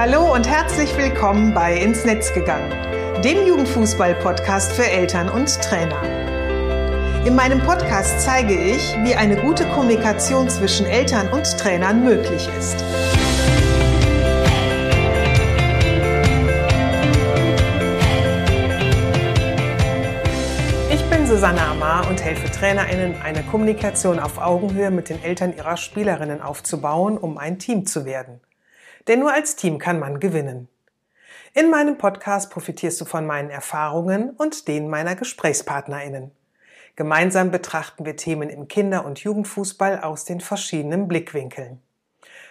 Hallo und herzlich willkommen bei Ins Netz gegangen, dem Jugendfußball-Podcast für Eltern und Trainer. In meinem Podcast zeige ich, wie eine gute Kommunikation zwischen Eltern und Trainern möglich ist. Ich bin Susanne Amar und helfe TrainerInnen, eine Kommunikation auf Augenhöhe mit den Eltern ihrer Spielerinnen aufzubauen, um ein Team zu werden. Denn nur als Team kann man gewinnen. In meinem Podcast profitierst du von meinen Erfahrungen und denen meiner GesprächspartnerInnen. Gemeinsam betrachten wir Themen im Kinder- und Jugendfußball aus den verschiedenen Blickwinkeln.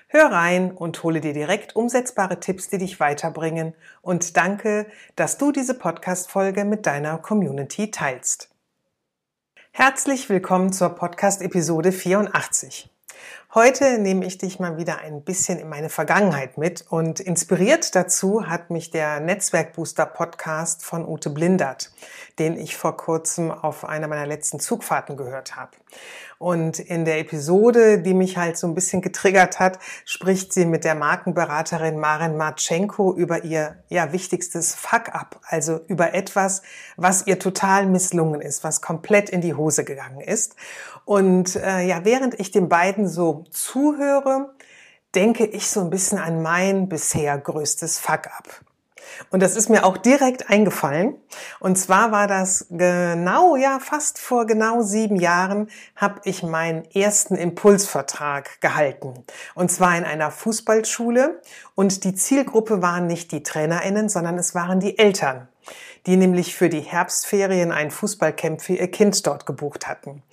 Hör rein und hole dir direkt umsetzbare Tipps, die dich weiterbringen und danke, dass du diese Podcast-Folge mit deiner Community teilst. Herzlich willkommen zur Podcast-Episode 84. Heute nehme ich dich mal wieder ein bisschen in meine Vergangenheit mit und inspiriert dazu hat mich der Netzwerkbooster Podcast von Ute Blindert, den ich vor kurzem auf einer meiner letzten Zugfahrten gehört habe. Und in der Episode, die mich halt so ein bisschen getriggert hat, spricht sie mit der Markenberaterin Maren Marchenko über ihr ja wichtigstes Fuck-up, also über etwas, was ihr total misslungen ist, was komplett in die Hose gegangen ist. Und äh, ja, während ich den beiden so zuhöre, denke ich so ein bisschen an mein bisher größtes Fuck-up. Und das ist mir auch direkt eingefallen. Und zwar war das genau, ja, fast vor genau sieben Jahren habe ich meinen ersten Impulsvertrag gehalten. Und zwar in einer Fußballschule. Und die Zielgruppe waren nicht die TrainerInnen, sondern es waren die Eltern die nämlich für die Herbstferien ein Fußballcamp für ihr Kind dort gebucht hatten.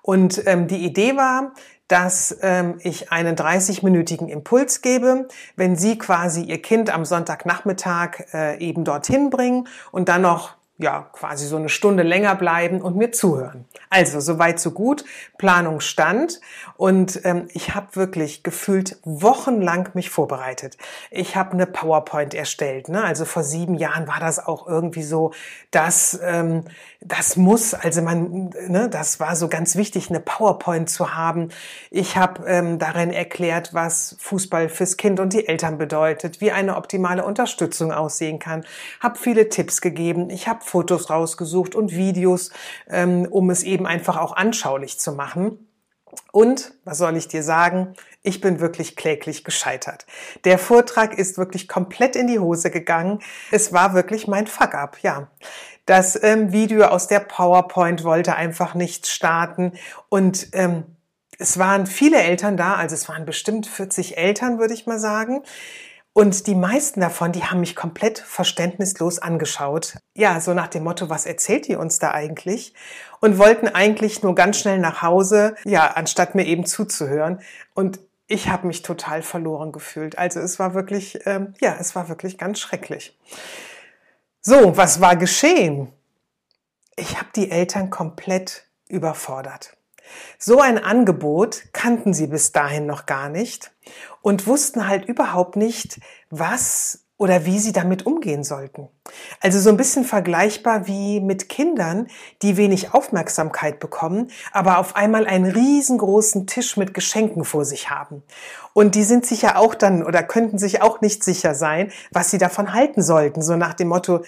Und ähm, die Idee war, dass ähm, ich einen 30-minütigen Impuls gebe, wenn Sie quasi Ihr Kind am Sonntagnachmittag äh, eben dorthin bringen und dann noch ja, quasi so eine Stunde länger bleiben und mir zuhören. Also, soweit so gut. Planung stand und ähm, ich habe wirklich gefühlt wochenlang mich vorbereitet. Ich habe eine PowerPoint erstellt. Ne? Also vor sieben Jahren war das auch irgendwie so, dass ähm, das muss, also man, ne, das war so ganz wichtig, eine PowerPoint zu haben. Ich habe ähm, darin erklärt, was Fußball fürs Kind und die Eltern bedeutet, wie eine optimale Unterstützung aussehen kann. Habe viele Tipps gegeben. Ich habe Fotos rausgesucht und Videos, ähm, um es eben einfach auch anschaulich zu machen. Und, was soll ich dir sagen, ich bin wirklich kläglich gescheitert. Der Vortrag ist wirklich komplett in die Hose gegangen. Es war wirklich mein Fuck-up, ja. Das ähm, Video aus der PowerPoint wollte einfach nicht starten und ähm, es waren viele Eltern da, also es waren bestimmt 40 Eltern, würde ich mal sagen. Und die meisten davon, die haben mich komplett verständnislos angeschaut. Ja, so nach dem Motto, was erzählt ihr uns da eigentlich? Und wollten eigentlich nur ganz schnell nach Hause, ja, anstatt mir eben zuzuhören. Und ich habe mich total verloren gefühlt. Also es war wirklich, ähm, ja, es war wirklich ganz schrecklich. So, was war geschehen? Ich habe die Eltern komplett überfordert. So ein Angebot kannten sie bis dahin noch gar nicht und wussten halt überhaupt nicht, was oder wie sie damit umgehen sollten. Also so ein bisschen vergleichbar wie mit Kindern, die wenig Aufmerksamkeit bekommen, aber auf einmal einen riesengroßen Tisch mit Geschenken vor sich haben. Und die sind sich ja auch dann oder könnten sich auch nicht sicher sein, was sie davon halten sollten. So nach dem Motto,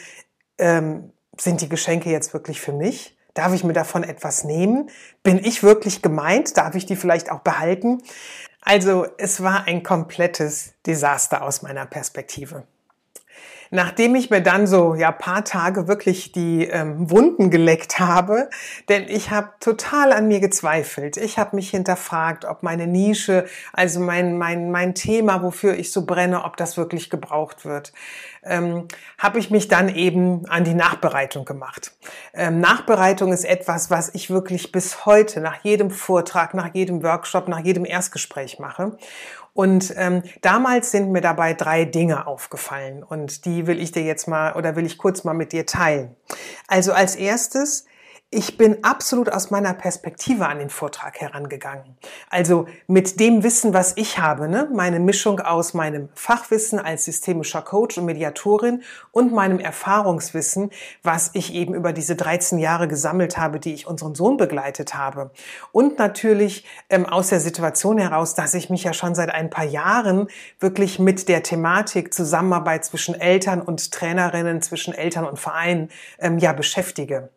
ähm, sind die Geschenke jetzt wirklich für mich? Darf ich mir davon etwas nehmen? Bin ich wirklich gemeint? Darf ich die vielleicht auch behalten? Also es war ein komplettes Desaster aus meiner Perspektive. Nachdem ich mir dann so ja paar Tage wirklich die ähm, Wunden geleckt habe, denn ich habe total an mir gezweifelt. Ich habe mich hinterfragt, ob meine Nische, also mein mein mein Thema, wofür ich so brenne, ob das wirklich gebraucht wird. Ähm, habe ich mich dann eben an die Nachbereitung gemacht. Ähm, Nachbereitung ist etwas, was ich wirklich bis heute nach jedem Vortrag, nach jedem Workshop, nach jedem Erstgespräch mache. Und ähm, damals sind mir dabei drei Dinge aufgefallen und die will ich dir jetzt mal oder will ich kurz mal mit dir teilen. Also als erstes, Ich bin absolut aus meiner Perspektive an den Vortrag herangegangen. Also mit dem Wissen, was ich habe, ne? meine Mischung aus meinem Fachwissen als systemischer Coach und Mediatorin und meinem Erfahrungswissen, was ich eben über diese 13 Jahre gesammelt habe, die ich unseren Sohn begleitet habe. Und natürlich ähm, aus der Situation heraus, dass ich mich ja schon seit ein paar Jahren wirklich mit der Thematik Zusammenarbeit zwischen Eltern und Trainerinnen, zwischen Eltern und Vereinen ähm, ja beschäftige.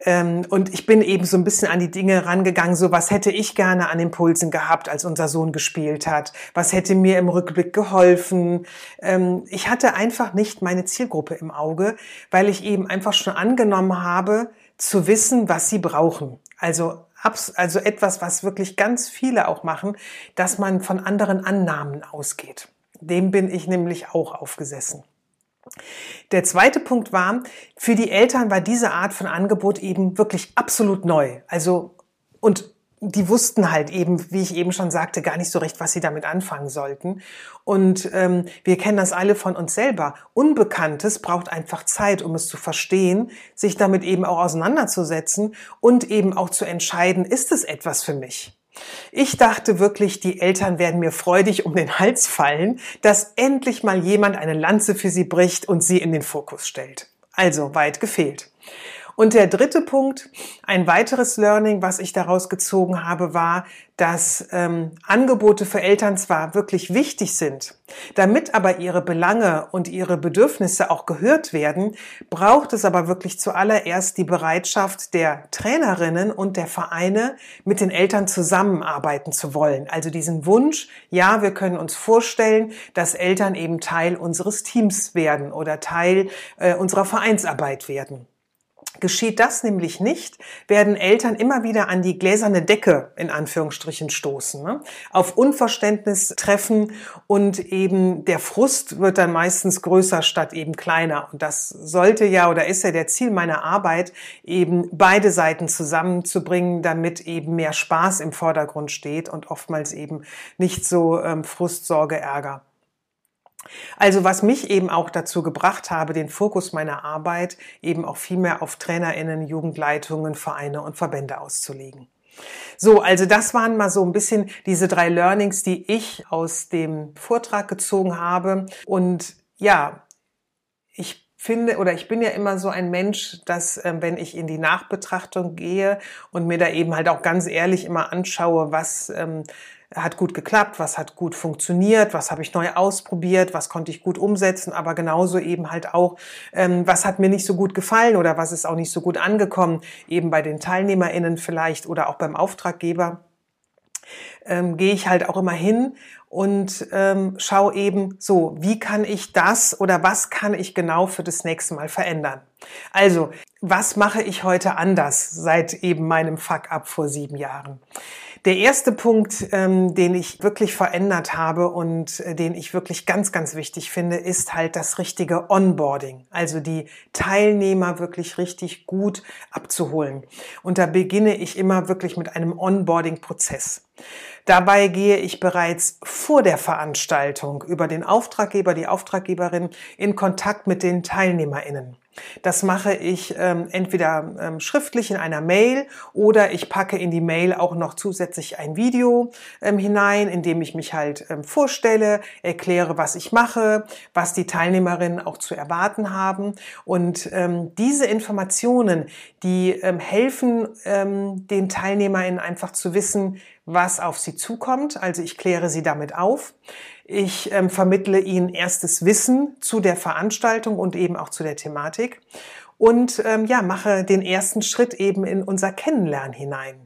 Ähm, und ich bin eben so ein bisschen an die Dinge rangegangen, so was hätte ich gerne an Impulsen gehabt, als unser Sohn gespielt hat? Was hätte mir im Rückblick geholfen? Ähm, ich hatte einfach nicht meine Zielgruppe im Auge, weil ich eben einfach schon angenommen habe, zu wissen, was sie brauchen. Also, also etwas, was wirklich ganz viele auch machen, dass man von anderen Annahmen ausgeht. Dem bin ich nämlich auch aufgesessen. Der zweite Punkt war, für die Eltern war diese Art von Angebot eben wirklich absolut neu. Also, und die wussten halt eben, wie ich eben schon sagte, gar nicht so recht, was sie damit anfangen sollten. Und ähm, wir kennen das alle von uns selber. Unbekanntes braucht einfach Zeit, um es zu verstehen, sich damit eben auch auseinanderzusetzen und eben auch zu entscheiden, ist es etwas für mich? Ich dachte wirklich, die Eltern werden mir freudig um den Hals fallen, dass endlich mal jemand eine Lanze für sie bricht und sie in den Fokus stellt. Also weit gefehlt. Und der dritte Punkt, ein weiteres Learning, was ich daraus gezogen habe, war, dass ähm, Angebote für Eltern zwar wirklich wichtig sind, damit aber ihre Belange und ihre Bedürfnisse auch gehört werden, braucht es aber wirklich zuallererst die Bereitschaft der Trainerinnen und der Vereine, mit den Eltern zusammenarbeiten zu wollen. Also diesen Wunsch, ja, wir können uns vorstellen, dass Eltern eben Teil unseres Teams werden oder Teil äh, unserer Vereinsarbeit werden. Geschieht das nämlich nicht, werden Eltern immer wieder an die gläserne Decke in Anführungsstrichen stoßen, ne? auf Unverständnis treffen und eben der Frust wird dann meistens größer statt eben kleiner. Und das sollte ja oder ist ja der Ziel meiner Arbeit, eben beide Seiten zusammenzubringen, damit eben mehr Spaß im Vordergrund steht und oftmals eben nicht so ähm, Frust, Sorge, Ärger. Also was mich eben auch dazu gebracht habe, den Fokus meiner Arbeit eben auch viel mehr auf Trainerinnen, Jugendleitungen, Vereine und Verbände auszulegen. So, also das waren mal so ein bisschen diese drei Learnings, die ich aus dem Vortrag gezogen habe. Und ja, ich finde oder ich bin ja immer so ein Mensch, dass äh, wenn ich in die Nachbetrachtung gehe und mir da eben halt auch ganz ehrlich immer anschaue, was ähm, hat gut geklappt, was hat gut funktioniert, was habe ich neu ausprobiert, was konnte ich gut umsetzen, aber genauso eben halt auch, ähm, was hat mir nicht so gut gefallen oder was ist auch nicht so gut angekommen, eben bei den TeilnehmerInnen vielleicht oder auch beim Auftraggeber. Ähm, gehe ich halt auch immer hin und ähm, schau eben so, wie kann ich das oder was kann ich genau für das nächste Mal verändern. Also, was mache ich heute anders seit eben meinem Fuck-up vor sieben Jahren? Der erste Punkt, ähm, den ich wirklich verändert habe und äh, den ich wirklich ganz, ganz wichtig finde, ist halt das richtige Onboarding. Also die Teilnehmer wirklich richtig gut abzuholen. Und da beginne ich immer wirklich mit einem Onboarding-Prozess. Dabei gehe ich bereits vor der Veranstaltung über den Auftraggeber, die Auftraggeberin in Kontakt mit den TeilnehmerInnen. Das mache ich ähm, entweder ähm, schriftlich in einer Mail oder ich packe in die Mail auch noch zusätzlich ein Video ähm, hinein, in dem ich mich halt ähm, vorstelle, erkläre, was ich mache, was die Teilnehmerinnen auch zu erwarten haben. Und ähm, diese Informationen, die ähm, helfen ähm, den Teilnehmerinnen einfach zu wissen, was auf sie zukommt. Also ich kläre sie damit auf. Ich ähm, vermittle Ihnen erstes Wissen zu der Veranstaltung und eben auch zu der Thematik und ähm, ja, mache den ersten Schritt eben in unser Kennenlernen hinein.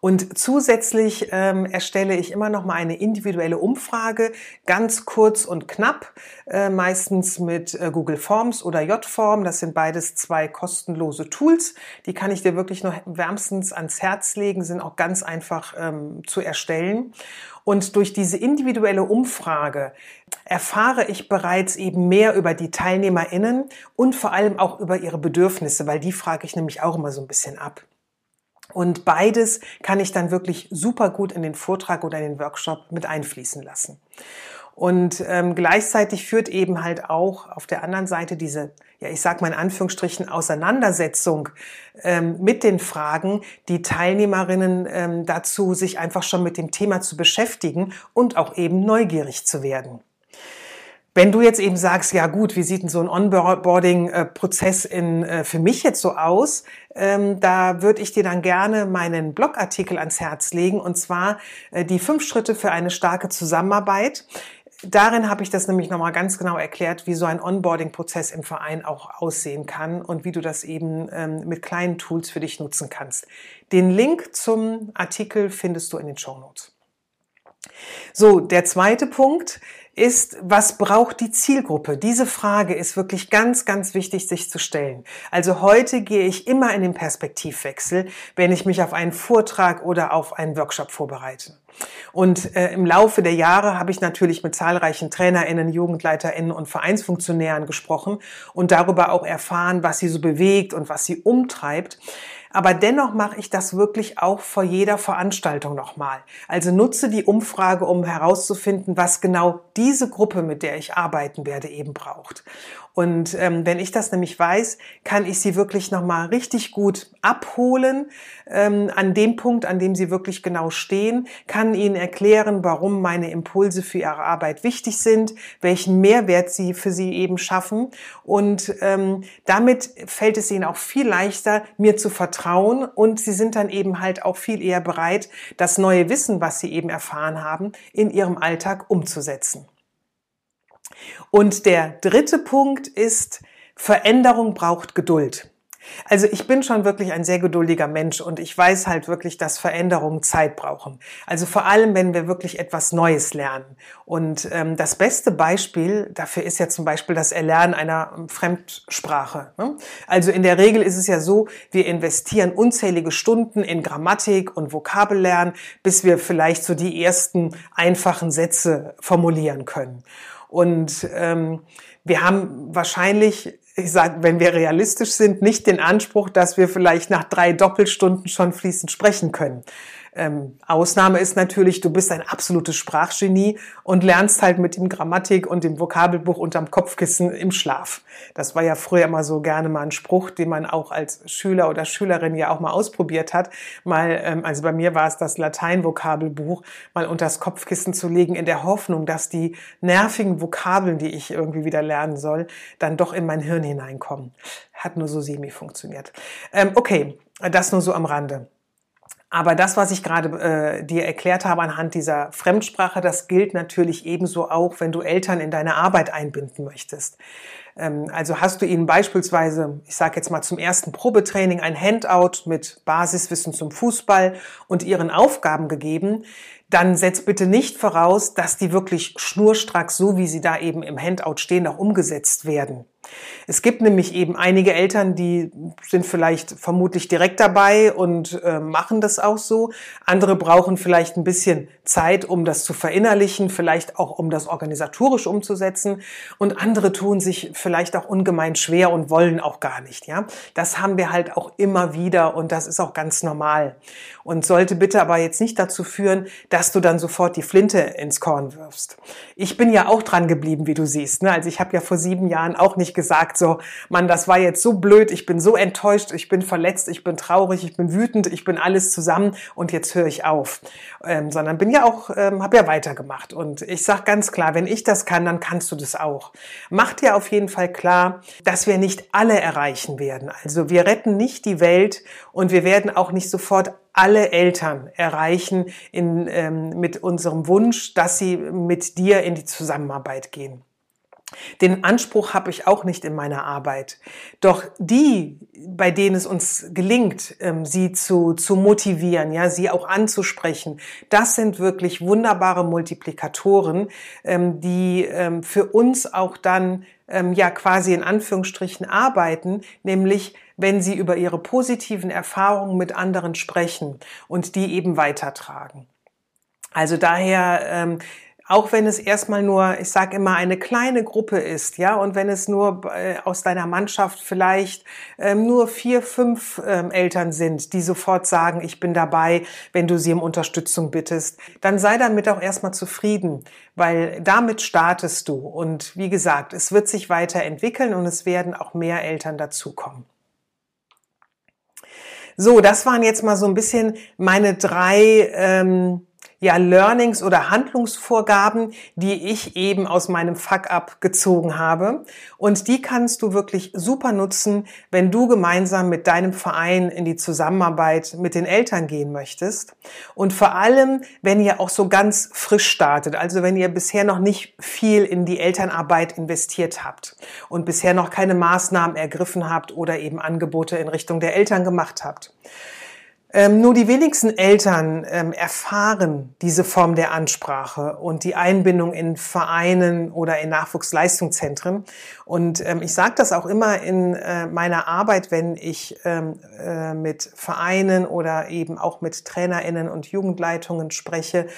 Und zusätzlich ähm, erstelle ich immer noch mal eine individuelle Umfrage, ganz kurz und knapp, äh, meistens mit äh, Google Forms oder J-Form. Das sind beides zwei kostenlose Tools. Die kann ich dir wirklich noch wärmstens ans Herz legen, sind auch ganz einfach ähm, zu erstellen. Und durch diese individuelle Umfrage erfahre ich bereits eben mehr über die TeilnehmerInnen und vor allem auch über ihre Bedürfnisse, weil die frage ich nämlich auch immer so ein bisschen ab. Und beides kann ich dann wirklich super gut in den Vortrag oder in den Workshop mit einfließen lassen. Und ähm, gleichzeitig führt eben halt auch auf der anderen Seite diese, ja, ich sag mal in Anführungsstrichen, Auseinandersetzung ähm, mit den Fragen, die Teilnehmerinnen ähm, dazu, sich einfach schon mit dem Thema zu beschäftigen und auch eben neugierig zu werden. Wenn du jetzt eben sagst, ja gut, wie sieht denn so ein Onboarding-Prozess in, äh, für mich jetzt so aus, ähm, da würde ich dir dann gerne meinen Blogartikel ans Herz legen, und zwar äh, die fünf Schritte für eine starke Zusammenarbeit. Darin habe ich das nämlich nochmal ganz genau erklärt, wie so ein Onboarding-Prozess im Verein auch aussehen kann und wie du das eben ähm, mit kleinen Tools für dich nutzen kannst. Den Link zum Artikel findest du in den Show Notes. So, der zweite Punkt ist, was braucht die Zielgruppe? Diese Frage ist wirklich ganz, ganz wichtig, sich zu stellen. Also heute gehe ich immer in den Perspektivwechsel, wenn ich mich auf einen Vortrag oder auf einen Workshop vorbereite. Und äh, im Laufe der Jahre habe ich natürlich mit zahlreichen Trainerinnen, Jugendleiterinnen und Vereinsfunktionären gesprochen und darüber auch erfahren, was sie so bewegt und was sie umtreibt. Aber dennoch mache ich das wirklich auch vor jeder Veranstaltung nochmal. Also nutze die Umfrage, um herauszufinden, was genau diese Gruppe, mit der ich arbeiten werde, eben braucht. Und ähm, wenn ich das nämlich weiß, kann ich sie wirklich nochmal richtig gut abholen ähm, an dem Punkt, an dem sie wirklich genau stehen, kann ihnen erklären, warum meine Impulse für ihre Arbeit wichtig sind, welchen Mehrwert sie für sie eben schaffen. Und ähm, damit fällt es ihnen auch viel leichter, mir zu vertrauen. Und sie sind dann eben halt auch viel eher bereit, das neue Wissen, was sie eben erfahren haben, in ihrem Alltag umzusetzen. Und der dritte Punkt ist, Veränderung braucht Geduld. Also ich bin schon wirklich ein sehr geduldiger Mensch und ich weiß halt wirklich, dass Veränderungen Zeit brauchen. Also vor allem, wenn wir wirklich etwas Neues lernen. Und ähm, das beste Beispiel dafür ist ja zum Beispiel das Erlernen einer Fremdsprache. Ne? Also in der Regel ist es ja so, wir investieren unzählige Stunden in Grammatik und Vokabellernen, bis wir vielleicht so die ersten einfachen Sätze formulieren können. Und ähm, wir haben wahrscheinlich, ich sage, wenn wir realistisch sind, nicht den Anspruch, dass wir vielleicht nach drei Doppelstunden schon fließend sprechen können. Ähm, Ausnahme ist natürlich, du bist ein absolutes Sprachgenie und lernst halt mit dem Grammatik und dem Vokabelbuch unterm Kopfkissen im Schlaf. Das war ja früher immer so gerne mal ein Spruch, den man auch als Schüler oder Schülerin ja auch mal ausprobiert hat. Mal, ähm, also bei mir war es das Latein-Vokabelbuch, mal unters Kopfkissen zu legen, in der Hoffnung, dass die nervigen Vokabeln, die ich irgendwie wieder lernen soll, dann doch in mein Hirn hineinkommen. Hat nur so semi funktioniert. Ähm, okay, das nur so am Rande. Aber das, was ich gerade äh, dir erklärt habe anhand dieser Fremdsprache, das gilt natürlich ebenso auch, wenn du Eltern in deine Arbeit einbinden möchtest. Ähm, also hast du ihnen beispielsweise, ich sage jetzt mal zum ersten Probetraining, ein Handout mit Basiswissen zum Fußball und ihren Aufgaben gegeben, dann setz bitte nicht voraus, dass die wirklich schnurstracks, so wie sie da eben im Handout stehen, auch umgesetzt werden. Es gibt nämlich eben einige Eltern, die sind vielleicht vermutlich direkt dabei und äh, machen das auch so. Andere brauchen vielleicht ein bisschen Zeit, um das zu verinnerlichen, vielleicht auch um das organisatorisch umzusetzen. Und andere tun sich vielleicht auch ungemein schwer und wollen auch gar nicht. Ja, das haben wir halt auch immer wieder und das ist auch ganz normal und sollte bitte aber jetzt nicht dazu führen, dass du dann sofort die Flinte ins Korn wirfst. Ich bin ja auch dran geblieben, wie du siehst. Ne? Also ich habe ja vor sieben Jahren auch nicht gesagt, so, Mann, das war jetzt so blöd, ich bin so enttäuscht, ich bin verletzt, ich bin traurig, ich bin wütend, ich bin alles zusammen und jetzt höre ich auf. Ähm, sondern bin ja auch, ähm, habe ja weitergemacht. Und ich sage ganz klar, wenn ich das kann, dann kannst du das auch. Mach dir auf jeden Fall klar, dass wir nicht alle erreichen werden. Also wir retten nicht die Welt und wir werden auch nicht sofort alle Eltern erreichen in, ähm, mit unserem Wunsch, dass sie mit dir in die Zusammenarbeit gehen. Den Anspruch habe ich auch nicht in meiner Arbeit. Doch die, bei denen es uns gelingt, ähm, sie zu, zu motivieren, ja, sie auch anzusprechen, das sind wirklich wunderbare Multiplikatoren, ähm, die ähm, für uns auch dann ja quasi in Anführungsstrichen arbeiten, nämlich wenn sie über ihre positiven Erfahrungen mit anderen sprechen und die eben weitertragen. Also daher auch wenn es erstmal nur, ich sage immer, eine kleine Gruppe ist, ja, und wenn es nur äh, aus deiner Mannschaft vielleicht ähm, nur vier, fünf ähm, Eltern sind, die sofort sagen, ich bin dabei, wenn du sie um Unterstützung bittest, dann sei damit auch erstmal zufrieden, weil damit startest du. Und wie gesagt, es wird sich weiterentwickeln und es werden auch mehr Eltern dazukommen. So, das waren jetzt mal so ein bisschen meine drei ähm, ja, Learnings oder Handlungsvorgaben, die ich eben aus meinem Fuck-up gezogen habe. Und die kannst du wirklich super nutzen, wenn du gemeinsam mit deinem Verein in die Zusammenarbeit mit den Eltern gehen möchtest. Und vor allem, wenn ihr auch so ganz frisch startet, also wenn ihr bisher noch nicht viel in die Elternarbeit investiert habt und bisher noch keine Maßnahmen ergriffen habt oder eben Angebote in Richtung der Eltern gemacht habt. Ähm, nur die wenigsten Eltern ähm, erfahren diese Form der Ansprache und die Einbindung in Vereinen oder in Nachwuchsleistungszentren. Und ähm, ich sage das auch immer in äh, meiner Arbeit, wenn ich ähm, äh, mit Vereinen oder eben auch mit Trainerinnen und Jugendleitungen spreche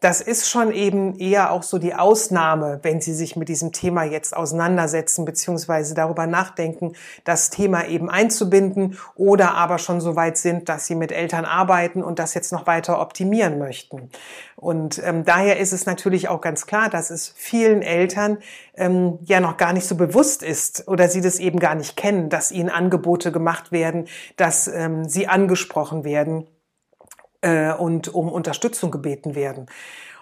das ist schon eben eher auch so die Ausnahme, wenn Sie sich mit diesem Thema jetzt auseinandersetzen beziehungsweise darüber nachdenken, das Thema eben einzubinden oder aber schon so weit sind, dass Sie mit Eltern arbeiten und das jetzt noch weiter optimieren möchten. Und ähm, daher ist es natürlich auch ganz klar, dass es vielen Eltern ähm, ja noch gar nicht so bewusst ist oder sie das eben gar nicht kennen, dass ihnen Angebote gemacht werden, dass ähm, sie angesprochen werden äh, und um Unterstützung gebeten werden.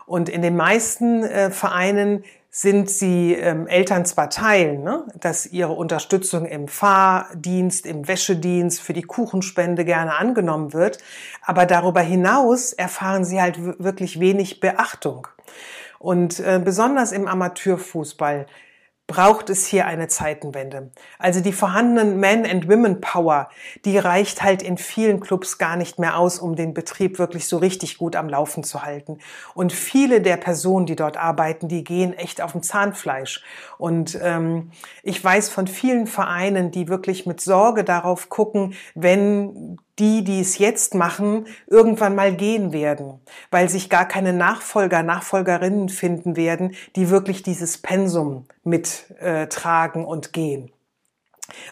Und in den meisten äh, Vereinen sind sie ähm, Eltern zwar teilen, ne, dass ihre Unterstützung im Fahrdienst, im Wäschedienst, für die Kuchenspende gerne angenommen wird, aber darüber hinaus erfahren sie halt wirklich wenig Beachtung. Und äh, besonders im Amateurfußball braucht es hier eine Zeitenwende. Also die vorhandenen Men and Women Power, die reicht halt in vielen Clubs gar nicht mehr aus, um den Betrieb wirklich so richtig gut am Laufen zu halten. Und viele der Personen, die dort arbeiten, die gehen echt auf dem Zahnfleisch. Und ähm, ich weiß von vielen Vereinen, die wirklich mit Sorge darauf gucken, wenn die, die es jetzt machen, irgendwann mal gehen werden, weil sich gar keine Nachfolger, Nachfolgerinnen finden werden, die wirklich dieses Pensum mittragen äh, und gehen.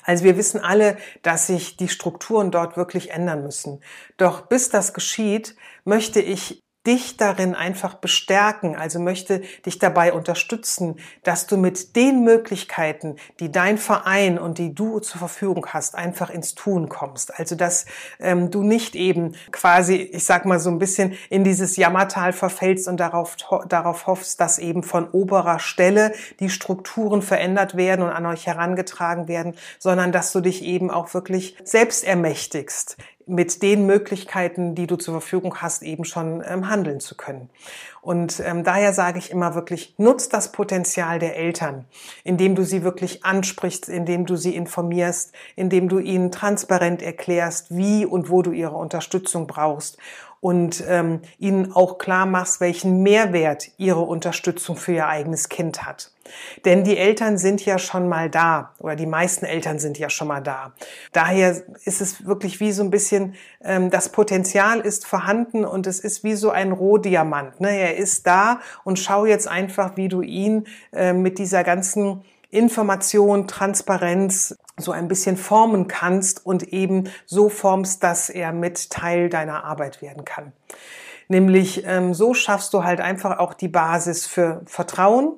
Also wir wissen alle, dass sich die Strukturen dort wirklich ändern müssen. Doch bis das geschieht, möchte ich dich darin einfach bestärken, also möchte dich dabei unterstützen, dass du mit den Möglichkeiten, die dein Verein und die du zur Verfügung hast, einfach ins Tun kommst. Also dass ähm, du nicht eben quasi, ich sag mal so ein bisschen in dieses Jammertal verfällst und darauf, darauf hoffst, dass eben von oberer Stelle die Strukturen verändert werden und an euch herangetragen werden, sondern dass du dich eben auch wirklich selbst ermächtigst, mit den Möglichkeiten, die du zur Verfügung hast, eben schon ähm, handeln zu können. Und ähm, daher sage ich immer wirklich, nutzt das Potenzial der Eltern, indem du sie wirklich ansprichst, indem du sie informierst, indem du ihnen transparent erklärst, wie und wo du ihre Unterstützung brauchst und ähm, ihnen auch klar machst, welchen Mehrwert ihre Unterstützung für ihr eigenes Kind hat. Denn die Eltern sind ja schon mal da oder die meisten Eltern sind ja schon mal da. Daher ist es wirklich wie so ein bisschen, ähm, das Potenzial ist vorhanden und es ist wie so ein Rohdiamant. Ne? Er ist da und schau jetzt einfach, wie du ihn äh, mit dieser ganzen Information, Transparenz so ein bisschen formen kannst und eben so formst, dass er mit Teil deiner Arbeit werden kann. Nämlich ähm, so schaffst du halt einfach auch die Basis für Vertrauen,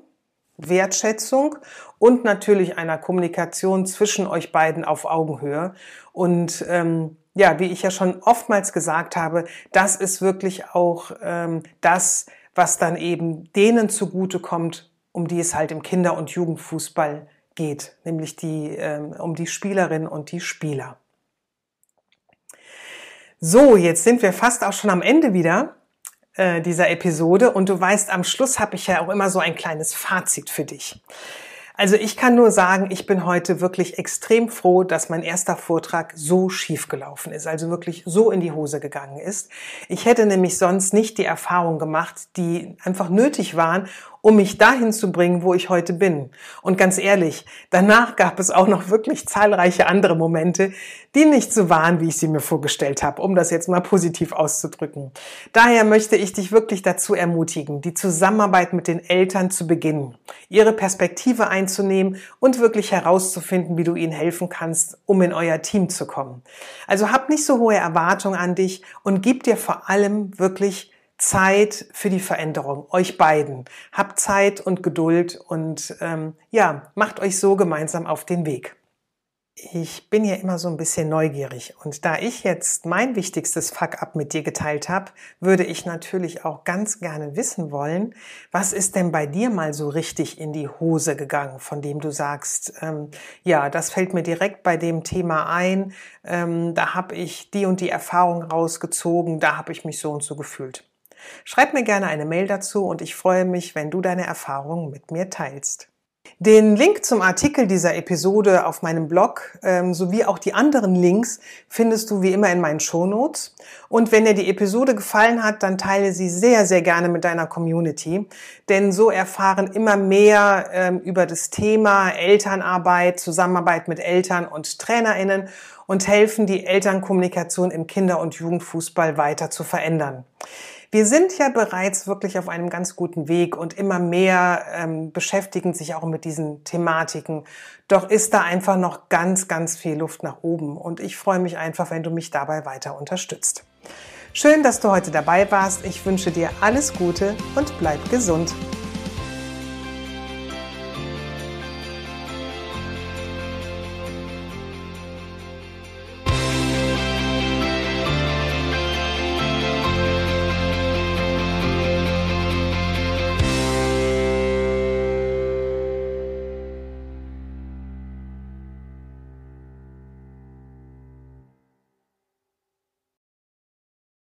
Wertschätzung und natürlich einer Kommunikation zwischen euch beiden auf Augenhöhe. Und ähm, ja, wie ich ja schon oftmals gesagt habe, das ist wirklich auch ähm, das, was dann eben denen zugutekommt, um die es halt im Kinder- und Jugendfußball geht, nämlich die, ähm, um die Spielerinnen und die Spieler. So, jetzt sind wir fast auch schon am Ende wieder äh, dieser Episode und du weißt, am Schluss habe ich ja auch immer so ein kleines Fazit für dich. Also ich kann nur sagen, ich bin heute wirklich extrem froh, dass mein erster Vortrag so schief gelaufen ist, also wirklich so in die Hose gegangen ist. Ich hätte nämlich sonst nicht die Erfahrung gemacht, die einfach nötig waren, um mich dahin zu bringen, wo ich heute bin. Und ganz ehrlich, danach gab es auch noch wirklich zahlreiche andere Momente, die nicht so waren, wie ich sie mir vorgestellt habe, um das jetzt mal positiv auszudrücken. Daher möchte ich dich wirklich dazu ermutigen, die Zusammenarbeit mit den Eltern zu beginnen, ihre Perspektive einzunehmen und wirklich herauszufinden, wie du ihnen helfen kannst, um in euer Team zu kommen. Also hab nicht so hohe Erwartungen an dich und gib dir vor allem wirklich Zeit für die Veränderung, euch beiden. Habt Zeit und Geduld und ähm, ja, macht euch so gemeinsam auf den Weg. Ich bin ja immer so ein bisschen neugierig und da ich jetzt mein wichtigstes Fuck-up mit dir geteilt habe, würde ich natürlich auch ganz gerne wissen wollen, was ist denn bei dir mal so richtig in die Hose gegangen, von dem du sagst, ähm, ja, das fällt mir direkt bei dem Thema ein, ähm, da habe ich die und die Erfahrung rausgezogen, da habe ich mich so und so gefühlt. Schreib mir gerne eine Mail dazu und ich freue mich, wenn du deine Erfahrungen mit mir teilst. Den Link zum Artikel dieser Episode auf meinem Blog ähm, sowie auch die anderen Links findest du wie immer in meinen Shownotes. Und wenn dir die Episode gefallen hat, dann teile sie sehr, sehr gerne mit deiner Community. Denn so erfahren immer mehr ähm, über das Thema Elternarbeit, Zusammenarbeit mit Eltern und TrainerInnen und helfen, die Elternkommunikation im Kinder- und Jugendfußball weiter zu verändern. Wir sind ja bereits wirklich auf einem ganz guten Weg und immer mehr ähm, beschäftigen sich auch mit diesen Thematiken. Doch ist da einfach noch ganz, ganz viel Luft nach oben und ich freue mich einfach, wenn du mich dabei weiter unterstützt. Schön, dass du heute dabei warst. Ich wünsche dir alles Gute und bleib gesund.